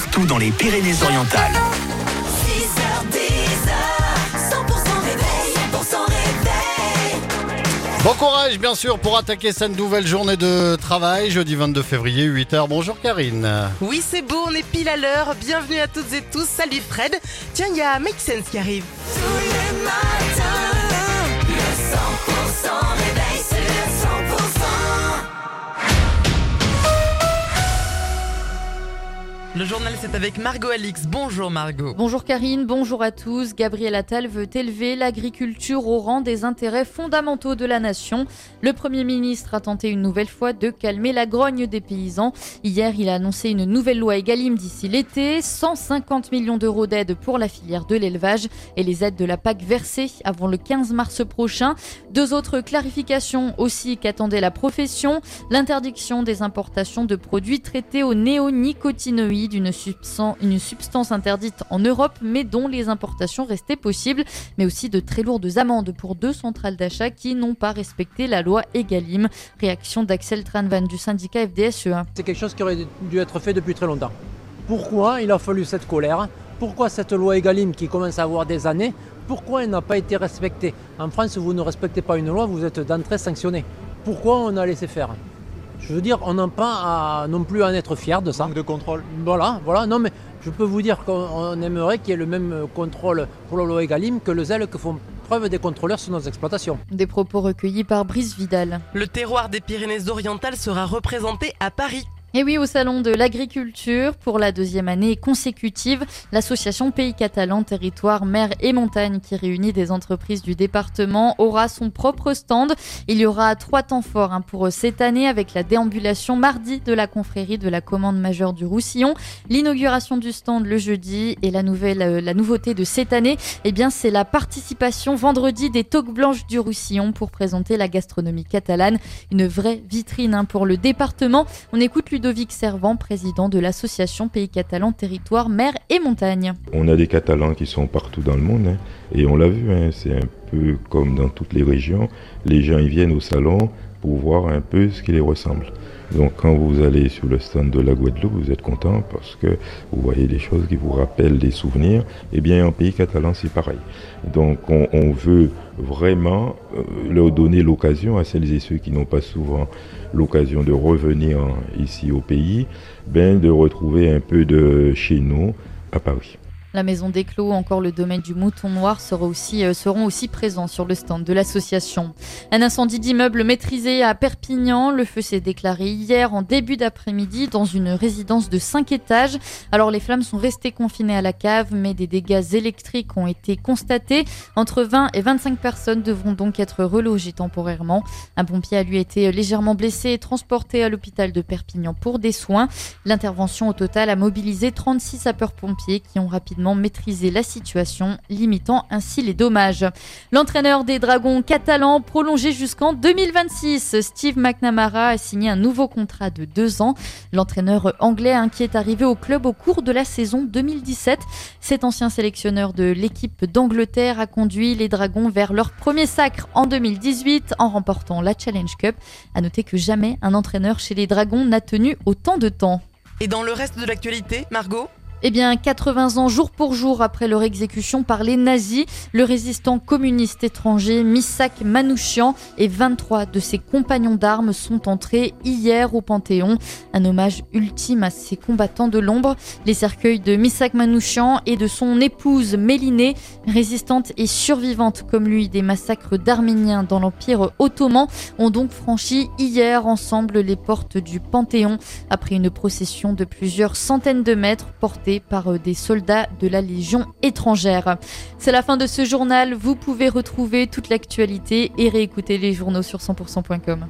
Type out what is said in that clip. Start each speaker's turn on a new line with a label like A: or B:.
A: partout dans les Pyrénées-Orientales.
B: Bon courage bien sûr pour attaquer cette nouvelle journée de travail, jeudi 22 février 8h. Bonjour Karine.
C: Oui, c'est beau, on est pile à l'heure. Bienvenue à toutes et tous. Salut Fred. Tiens, il y a Make Sense qui arrive. Le journal, c'est avec Margot Alix. Bonjour Margot.
D: Bonjour Karine, bonjour à tous. Gabriel Attal veut élever l'agriculture au rang des intérêts fondamentaux de la nation. Le Premier ministre a tenté une nouvelle fois de calmer la grogne des paysans. Hier, il a annoncé une nouvelle loi Egalim d'ici l'été, 150 millions d'euros d'aide pour la filière de l'élevage et les aides de la PAC versées avant le 15 mars prochain. Deux autres clarifications aussi qu'attendait la profession, l'interdiction des importations de produits traités aux néonicotinoïdes d'une substance, interdite en Europe, mais dont les importations restaient possibles, mais aussi de très lourdes amendes pour deux centrales d'achat qui n'ont pas respecté la loi Egalim. Réaction d'Axel Tranvan du syndicat FDSEA.
E: C'est quelque chose qui aurait dû être fait depuis très longtemps. Pourquoi il a fallu cette colère? Pourquoi cette loi Egalim qui commence à avoir des années Pourquoi elle n'a pas été respectée? En France, vous ne respectez pas une loi, vous êtes d'entrée sanctionné. Pourquoi on a laissé faire? Je veux dire, on n'a pas à, non plus à en être fier de ça.
F: Manque de contrôle.
E: Voilà, voilà. Non, mais je peux vous dire qu'on aimerait qu'il y ait le même contrôle pour la loi Egalim que le zèle que font preuve des contrôleurs sur nos exploitations.
D: Des propos recueillis par Brice Vidal.
C: Le terroir des Pyrénées-Orientales sera représenté à Paris.
D: Et oui, au Salon de l'Agriculture, pour la deuxième année consécutive, l'association Pays Catalan, Territoire, Mer et Montagne, qui réunit des entreprises du département, aura son propre stand. Il y aura trois temps forts hein, pour cette année, avec la déambulation mardi de la confrérie de la commande majeure du Roussillon, l'inauguration du stand le jeudi et la, nouvelle, euh, la nouveauté de cette année, eh bien, c'est la participation vendredi des toques blanches du Roussillon pour présenter la gastronomie catalane, une vraie vitrine hein, pour le département. On écoute Ludovic Servant, président de l'association Pays Catalan Territoire, Mer et Montagne.
G: On a des Catalans qui sont partout dans le monde hein, et on l'a vu, hein, c'est un peu comme dans toutes les régions. Les gens ils viennent au salon pour voir un peu ce qui les ressemble. Donc quand vous allez sur le stand de la Guadeloupe, vous êtes content parce que vous voyez des choses qui vous rappellent des souvenirs. Eh bien en pays catalan, c'est pareil. Donc on, veut vraiment euh, leur donner l'occasion à celles et ceux qui n'ont pas souvent l'occasion de revenir ici au pays, ben, de retrouver un peu de chez nous à Paris.
D: La maison des Clos, encore le domaine du Mouton Noir aussi, euh, seront aussi présents sur le stand de l'association. Un incendie d'immeuble maîtrisé à Perpignan. Le feu s'est déclaré hier en début d'après-midi dans une résidence de 5 étages. Alors les flammes sont restées confinées à la cave, mais des dégâts électriques ont été constatés. Entre 20 et 25 personnes devront donc être relogées temporairement. Un pompier a lui été légèrement blessé et transporté à l'hôpital de Perpignan pour des soins. L'intervention au total a mobilisé 36 sapeurs-pompiers qui ont rapidement maîtriser la situation, limitant ainsi les dommages. L'entraîneur des Dragons catalans prolongé jusqu'en 2026. Steve McNamara a signé un nouveau contrat de deux ans. L'entraîneur anglais qui est arrivé au club au cours de la saison 2017. Cet ancien sélectionneur de l'équipe d'Angleterre a conduit les Dragons vers leur premier sacre en 2018 en remportant la Challenge Cup. À noter que jamais un entraîneur chez les Dragons n'a tenu autant de temps.
C: Et dans le reste de l'actualité, Margot?
D: Eh bien, 80 ans jour pour jour après leur exécution par les nazis, le résistant communiste étranger Misak Manouchian et 23 de ses compagnons d'armes sont entrés hier au Panthéon. Un hommage ultime à ces combattants de l'ombre. Les cercueils de Misak Manouchian et de son épouse Mélinée, résistante et survivante comme lui des massacres d'Arméniens dans l'Empire ottoman, ont donc franchi hier ensemble les portes du Panthéon après une procession de plusieurs centaines de mètres portée par euh, des soldats de la Légion étrangère. C'est la fin de ce journal. Vous pouvez retrouver toute l'actualité et réécouter les journaux sur 100%.com.